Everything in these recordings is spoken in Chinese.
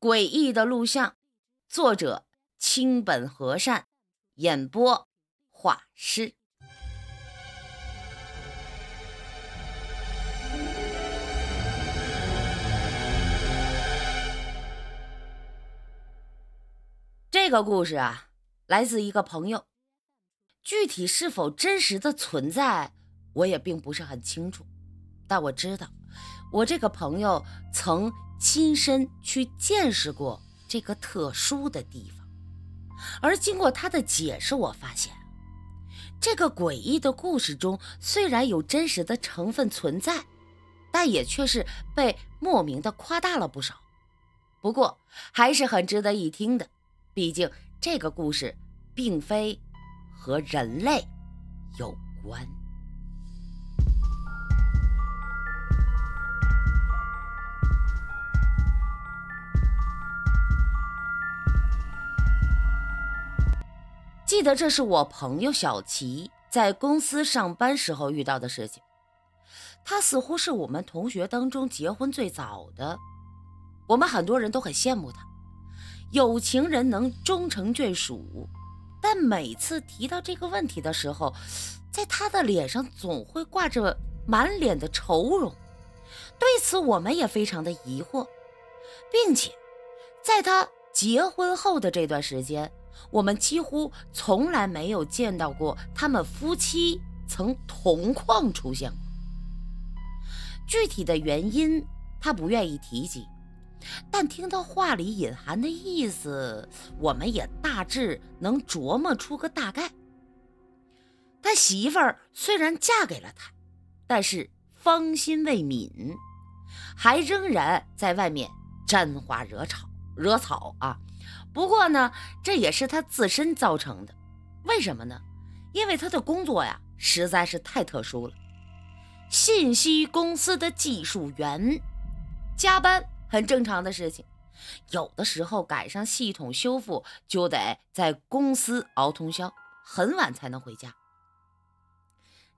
诡异的录像，作者清本和善，演播画师。这个故事啊，来自一个朋友，具体是否真实的存在，我也并不是很清楚，但我知道，我这个朋友曾。亲身去见识过这个特殊的地方，而经过他的解释，我发现这个诡异的故事中虽然有真实的成分存在，但也却是被莫名的夸大了不少。不过还是很值得一听的，毕竟这个故事并非和人类有关。记得这是我朋友小齐在公司上班时候遇到的事情。他似乎是我们同学当中结婚最早的，我们很多人都很羡慕他，有情人能终成眷属。但每次提到这个问题的时候，在他的脸上总会挂着满脸的愁容。对此，我们也非常的疑惑，并且在他结婚后的这段时间。我们几乎从来没有见到过他们夫妻曾同框出现过。具体的原因他不愿意提及，但听到话里隐含的意思，我们也大致能琢磨出个大概。他媳妇儿虽然嫁给了他，但是芳心未泯，还仍然在外面沾花惹草，惹草啊。不过呢，这也是他自身造成的。为什么呢？因为他的工作呀实在是太特殊了。信息公司的技术员，加班很正常的事情。有的时候赶上系统修复，就得在公司熬通宵，很晚才能回家。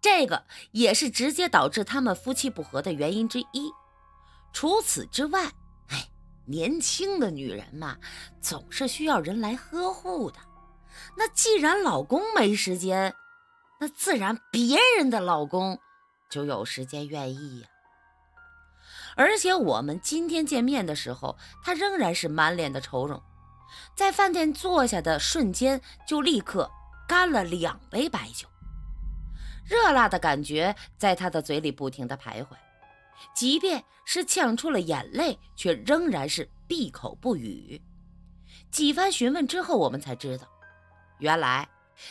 这个也是直接导致他们夫妻不和的原因之一。除此之外。年轻的女人嘛，总是需要人来呵护的。那既然老公没时间，那自然别人的老公就有时间愿意呀。而且我们今天见面的时候，他仍然是满脸的愁容。在饭店坐下的瞬间，就立刻干了两杯白酒，热辣的感觉在他的嘴里不停的徘徊。即便是呛出了眼泪，却仍然是闭口不语。几番询问之后，我们才知道，原来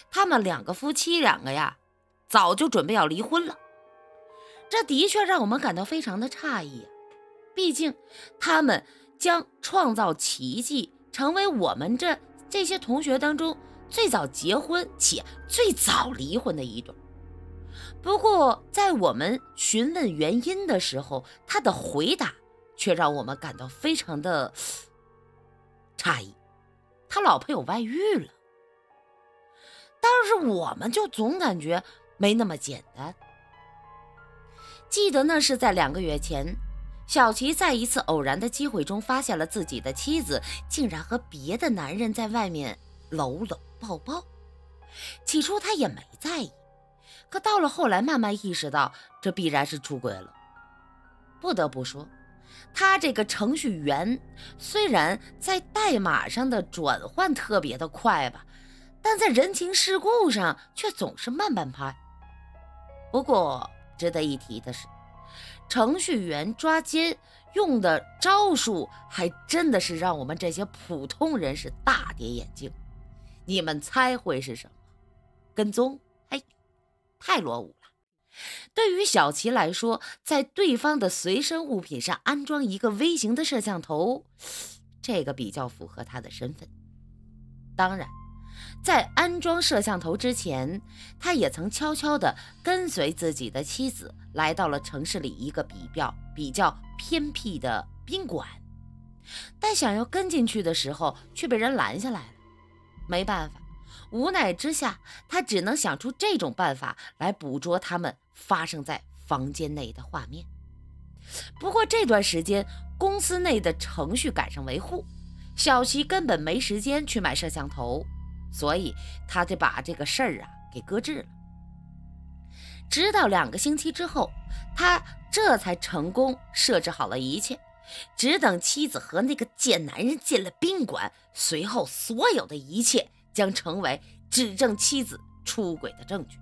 他们两个夫妻两个呀，早就准备要离婚了。这的确让我们感到非常的诧异。毕竟，他们将创造奇迹，成为我们这这些同学当中最早结婚且最早离婚的一对。不过，在我们询问原因的时候，他的回答却让我们感到非常的诧异。他老婆有外遇了，但是我们就总感觉没那么简单。记得那是在两个月前，小齐在一次偶然的机会中发现了自己的妻子竟然和别的男人在外面搂搂抱抱。起初他也没在意。可到了后来，慢慢意识到这必然是出轨了。不得不说，他这个程序员虽然在代码上的转换特别的快吧，但在人情世故上却总是慢半拍。不过值得一提的是，程序员抓奸用的招数还真的是让我们这些普通人是大跌眼镜。你们猜会是什么？跟踪？太落伍了。对于小齐来说，在对方的随身物品上安装一个微型的摄像头，这个比较符合他的身份。当然，在安装摄像头之前，他也曾悄悄地跟随自己的妻子来到了城市里一个比较比较偏僻的宾馆。但想要跟进去的时候，却被人拦下来了。没办法。无奈之下，他只能想出这种办法来捕捉他们发生在房间内的画面。不过这段时间，公司内的程序赶上维护，小齐根本没时间去买摄像头，所以他就把这个事儿啊给搁置了。直到两个星期之后，他这才成功设置好了一切，只等妻子和那个贱男人进了宾馆，随后所有的一切将成为指证妻子出轨的证据。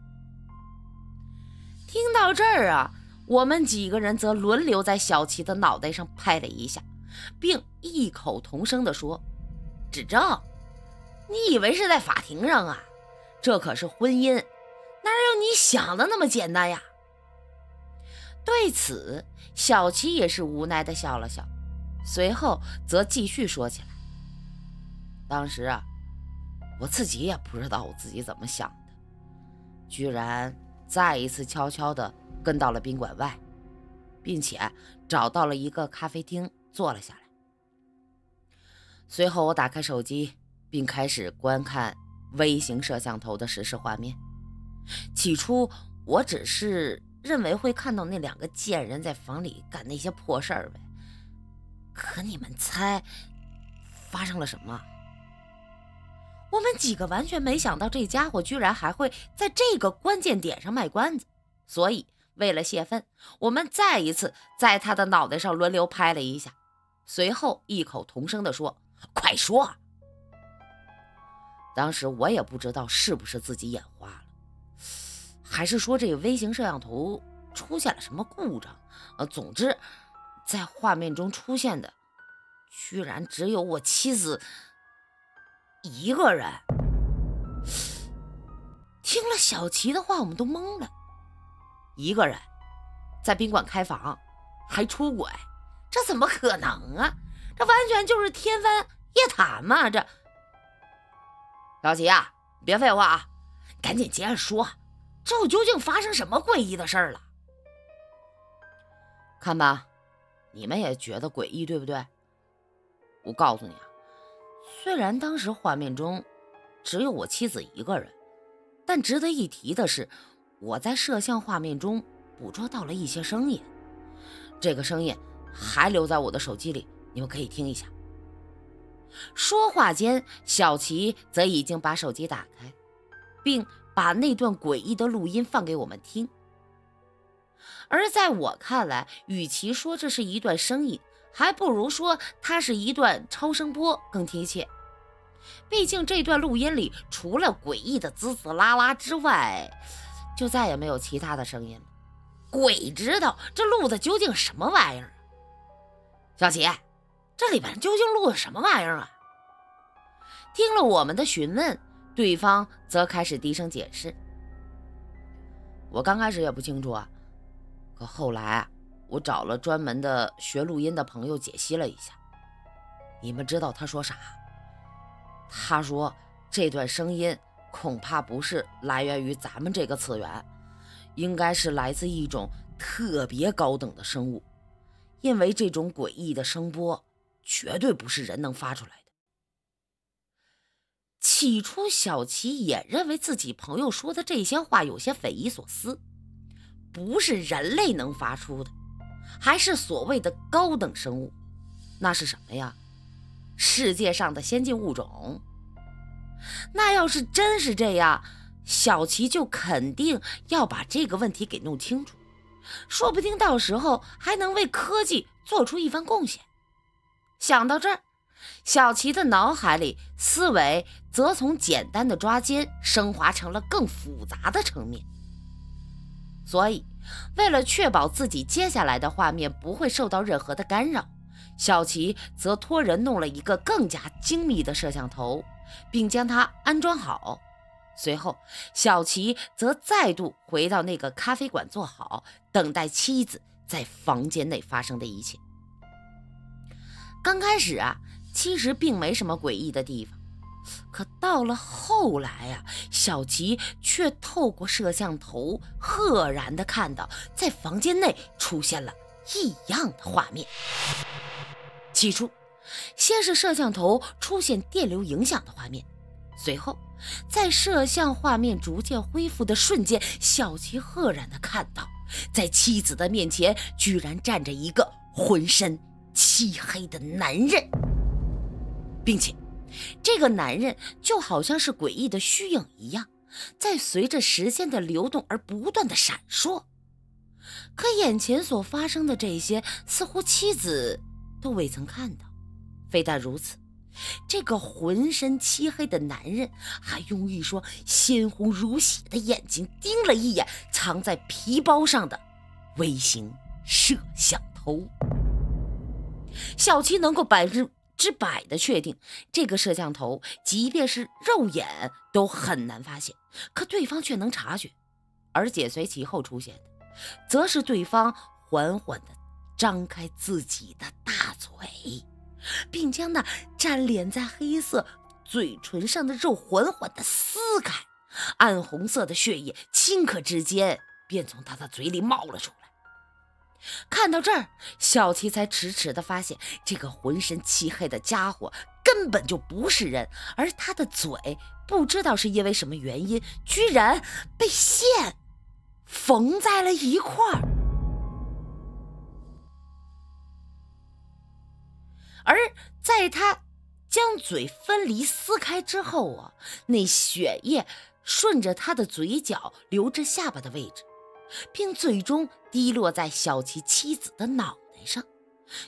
听到这儿啊，我们几个人则轮流在小齐的脑袋上拍了一下，并异口同声地说：“指证？你以为是在法庭上啊？这可是婚姻，哪有你想的那么简单呀？”对此，小齐也是无奈地笑了笑，随后则继续说起来：“当时啊，我自己也不知道我自己怎么想的，居然……”再一次悄悄地跟到了宾馆外，并且找到了一个咖啡厅坐了下来。随后，我打开手机，并开始观看微型摄像头的实时画面。起初，我只是认为会看到那两个贱人在房里干那些破事儿呗。可你们猜，发生了什么？我们几个完全没想到，这家伙居然还会在这个关键点上卖关子，所以为了泄愤，我们再一次在他的脑袋上轮流拍了一下，随后异口同声地说：“快说！”当时我也不知道是不是自己眼花了，还是说这个微型摄像头出现了什么故障。呃，总之，在画面中出现的，居然只有我妻子。一个人听了小齐的话，我们都懵了。一个人在宾馆开房还出轨，这怎么可能啊？这完全就是天方夜谭嘛！这小齐啊，别废话啊，赶紧接着说，这究竟发生什么诡异的事儿了？看吧，你们也觉得诡异，对不对？我告诉你啊。虽然当时画面中只有我妻子一个人，但值得一提的是，我在摄像画面中捕捉到了一些声音。这个声音还留在我的手机里，你们可以听一下。说话间，小齐则已经把手机打开，并把那段诡异的录音放给我们听。而在我看来，与其说这是一段声音，还不如说它是一段超声波更贴切。毕竟这段录音里除了诡异的滋滋啦啦之外，就再也没有其他的声音了。鬼知道这录的究竟什么玩意儿？小齐，这里边究竟录的什么玩意儿啊？听了我们的询问，对方则开始低声解释：“我刚开始也不清楚啊，可后来啊，我找了专门的学录音的朋友解析了一下。你们知道他说啥？”他说：“这段声音恐怕不是来源于咱们这个次元，应该是来自一种特别高等的生物，因为这种诡异的声波绝对不是人能发出来的。”起初，小齐也认为自己朋友说的这些话有些匪夷所思，不是人类能发出的，还是所谓的高等生物，那是什么呀？世界上的先进物种，那要是真是这样，小齐就肯定要把这个问题给弄清楚，说不定到时候还能为科技做出一番贡献。想到这儿，小齐的脑海里思维则从简单的抓奸升华成了更复杂的层面。所以，为了确保自己接下来的画面不会受到任何的干扰。小齐则托人弄了一个更加精密的摄像头，并将它安装好。随后，小齐则再度回到那个咖啡馆坐好，等待妻子在房间内发生的一切。刚开始啊，其实并没什么诡异的地方，可到了后来啊，小齐却透过摄像头赫然地看到，在房间内出现了异样的画面。起初，先是摄像头出现电流影响的画面，随后，在摄像画面逐渐恢复的瞬间，小齐赫然的看到，在妻子的面前居然站着一个浑身漆黑的男人。并且这个男人就好像是诡异的虚影一样，在随着时间的流动而不断的闪烁。可眼前所发生的这些，似乎妻子都未曾看到。非但如此，这个浑身漆黑的男人还用一双鲜红如血的眼睛盯了一眼藏在皮包上的微型摄像头。小七能够百分之百的确定，这个摄像头即便是肉眼都很难发现，可对方却能察觉，而紧随其后出现的。则是对方缓缓地张开自己的大嘴，并将那粘连在黑色嘴唇上的肉缓缓地撕开，暗红色的血液顷刻之间便从他的嘴里冒了出来。看到这儿，小七才迟迟地发现，这个浑身漆黑的家伙根本就不是人，而他的嘴不知道是因为什么原因，居然被线。缝在了一块儿，而在他将嘴分离撕开之后啊，那血液顺着他的嘴角流至下巴的位置，并最终滴落在小琪妻子的脑袋上，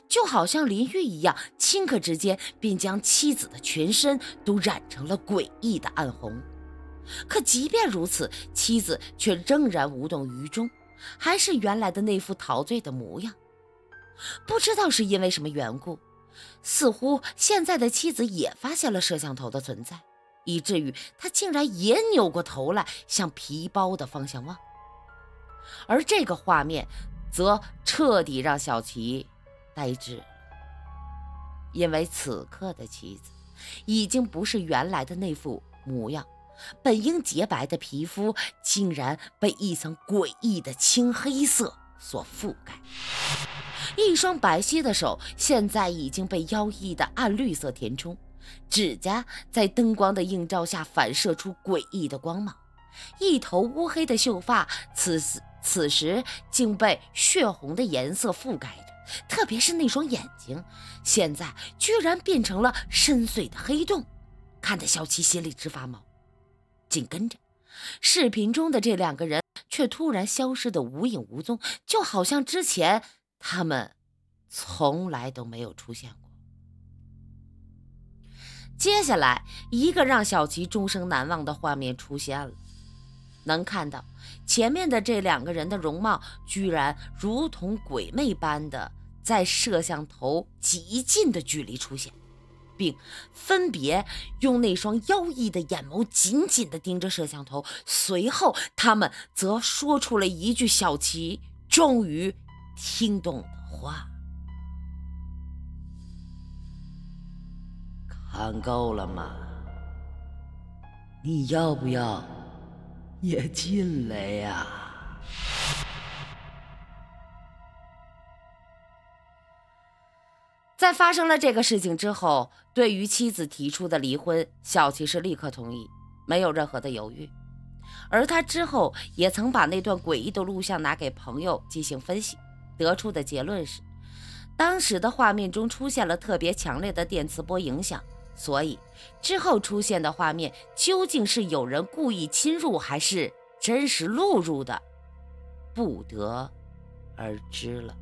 就好像淋浴一样，顷刻之间便将妻子的全身都染成了诡异的暗红。可即便如此，妻子却仍然无动于衷，还是原来的那副陶醉的模样。不知道是因为什么缘故，似乎现在的妻子也发现了摄像头的存在，以至于他竟然也扭过头来向皮包的方向望。而这个画面，则彻底让小琪呆滞，因为此刻的妻子已经不是原来的那副模样。本应洁白的皮肤，竟然被一层诡异的青黑色所覆盖。一双白皙的手，现在已经被妖异的暗绿色填充，指甲在灯光的映照下反射出诡异的光芒。一头乌黑的秀发，此时此时竟被血红的颜色覆盖着，特别是那双眼睛，现在居然变成了深邃的黑洞，看得小七心里直发毛。紧跟着，视频中的这两个人却突然消失得无影无踪，就好像之前他们从来都没有出现过。接下来，一个让小琪终生难忘的画面出现了，能看到前面的这两个人的容貌，居然如同鬼魅般的在摄像头极近的距离出现。并分别用那双妖异的眼眸紧紧地盯着摄像头，随后他们则说出了一句小琪终于听懂的话：“看够了吗？你要不要也进来呀？”在发生了这个事情之后，对于妻子提出的离婚，小琪是立刻同意，没有任何的犹豫。而他之后也曾把那段诡异的录像拿给朋友进行分析，得出的结论是，当时的画面中出现了特别强烈的电磁波影响，所以之后出现的画面究竟是有人故意侵入，还是真实录入的，不得而知了。